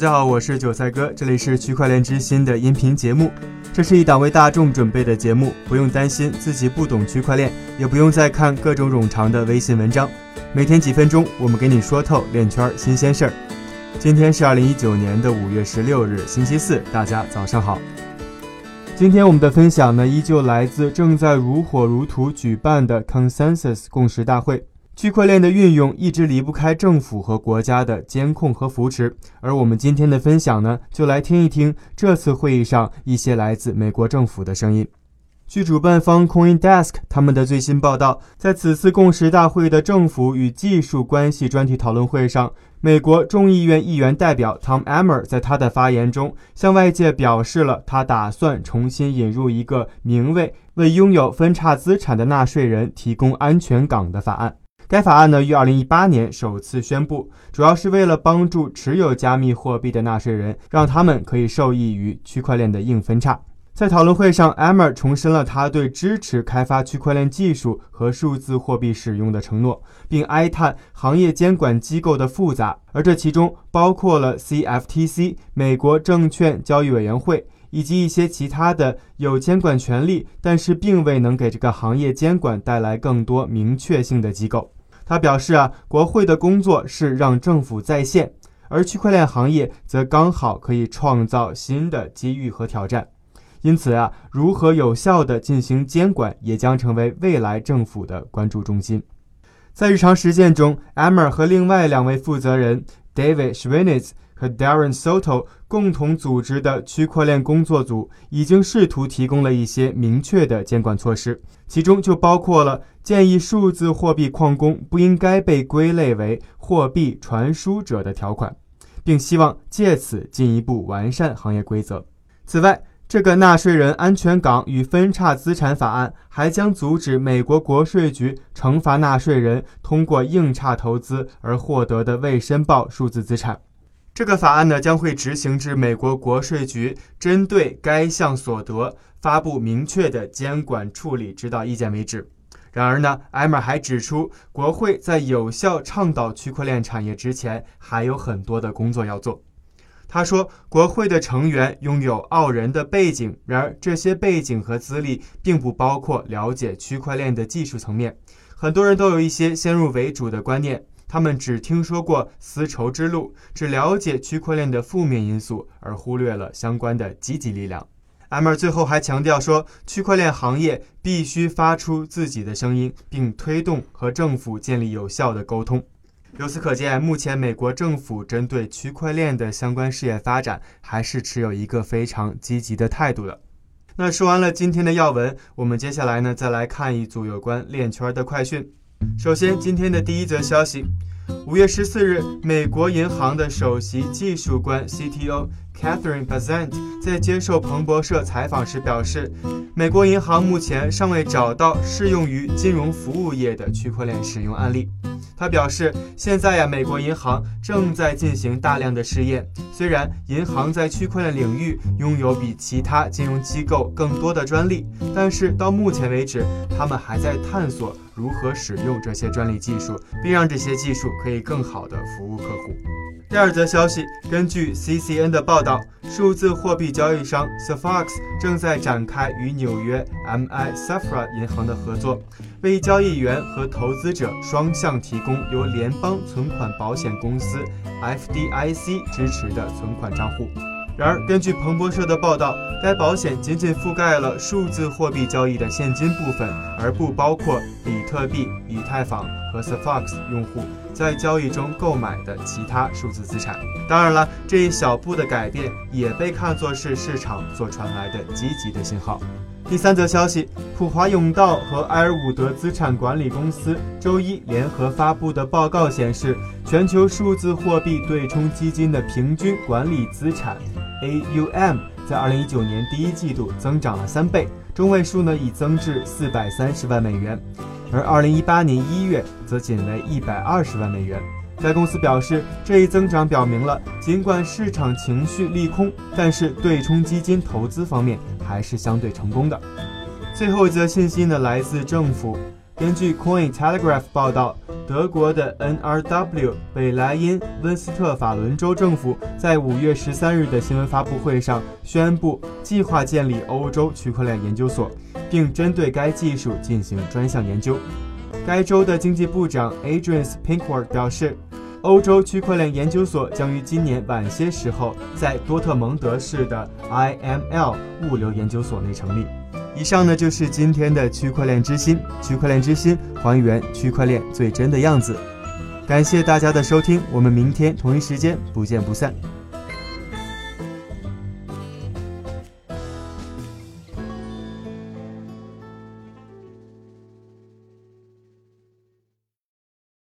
大家好，我是韭菜哥，这里是区块链之心的音频节目。这是一档为大众准备的节目，不用担心自己不懂区块链，也不用再看各种冗长的微信文章。每天几分钟，我们给你说透链圈新鲜事儿。今天是二零一九年的五月十六日，星期四，大家早上好。今天我们的分享呢，依旧来自正在如火如荼举办的 Consensus 共识大会。区块链的运用一直离不开政府和国家的监控和扶持，而我们今天的分享呢，就来听一听这次会议上一些来自美国政府的声音。据主办方 CoinDesk 他们的最新报道，在此次共识大会的政府与技术关系专题讨论会上，美国众议院议员代表 Tom Emmer 在他的发言中向外界表示了他打算重新引入一个名为“为拥有分叉资产的纳税人提供安全港”的法案。该法案呢于2018年首次宣布，主要是为了帮助持有加密货币的纳税人，让他们可以受益于区块链的硬分叉。在讨论会上，Ammer 重申了他对支持开发区块链技术和数字货币使用的承诺，并哀叹行业监管机构的复杂，而这其中包括了 CFTC 美国证券交易委员会以及一些其他的有监管权利，但是并未能给这个行业监管带来更多明确性的机构。他表示啊，国会的工作是让政府在线，而区块链行业则刚好可以创造新的机遇和挑战。因此啊，如何有效地进行监管，也将成为未来政府的关注中心。在日常实践中，Emmer 和另外两位负责人 David Schwinitz 和 Darren Soto 共同组织的区块链工作组，已经试图提供了一些明确的监管措施，其中就包括了建议数字货币矿工不应该被归类为货币传输者的条款，并希望借此进一步完善行业规则。此外，这个纳税人安全港与分叉资产法案还将阻止美国国税局惩罚纳税人通过硬差投资而获得的未申报数字资产。这个法案呢将会执行至美国国税局针对该项所得发布明确的监管处理指导意见为止。然而呢，艾默还指出，国会在有效倡导区块链产业之前，还有很多的工作要做。他说，国会的成员拥有傲人的背景，然而这些背景和资历并不包括了解区块链的技术层面。很多人都有一些先入为主的观念，他们只听说过丝绸之路，只了解区块链的负面因素，而忽略了相关的积极力量。艾默最后还强调说，区块链行业必须发出自己的声音，并推动和政府建立有效的沟通。由此可见，目前美国政府针对区块链的相关事业发展，还是持有一个非常积极的态度的。那说完了今天的要闻，我们接下来呢，再来看一组有关链圈的快讯。首先，今天的第一则消息：五月十四日，美国银行的首席技术官 CTO Catherine Bazant 在接受彭博社采访时表示，美国银行目前尚未找到适用于金融服务业的区块链使用案例。他表示，现在呀，美国银行正在进行大量的试验。虽然银行在区块链领域拥有比其他金融机构更多的专利，但是到目前为止，他们还在探索如何使用这些专利技术，并让这些技术可以更好地服务客户。第二则消息，根据 CCN 的报道，数字货币交易商 s a f o x 正在展开与纽约 MI Safra 银行的合作，为交易员和投资者双向提供由联邦存款保险公司 FDIC 支持的存款账户。然而，根据彭博社的报道，该保险仅仅覆盖了数字货币交易的现金部分，而不包括比特币、以太坊和 s a f o x 用户。在交易中购买的其他数字资产。当然了，这一小步的改变也被看作是市场所传来的积极的信号。第三则消息：普华永道和埃尔伍德资产管理公司周一联合发布的报告显示，全球数字货币对冲基金的平均管理资产 （AUM） 在2019年第一季度增长了三倍，中位数呢已增至430万美元。而2018年1月则仅为120万美元。该公司表示，这一增长表明了，尽管市场情绪利空，但是对冲基金投资方面还是相对成功的。最后一则信息呢，来自政府。根据 Coin Telegraph 报道，德国的 NRW 北莱茵温斯特法伦州政府在五月十三日的新闻发布会上宣布，计划建立欧洲区块链研究所，并针对该技术进行专项研究。该州的经济部长 Adrian Pinkworth 表示，欧洲区块链研究所将于今年晚些时候在多特蒙德市的 IML 物流研究所内成立。以上呢就是今天的区块链之心，区块链之心还原区块链最真的样子。感谢大家的收听，我们明天同一时间不见不散。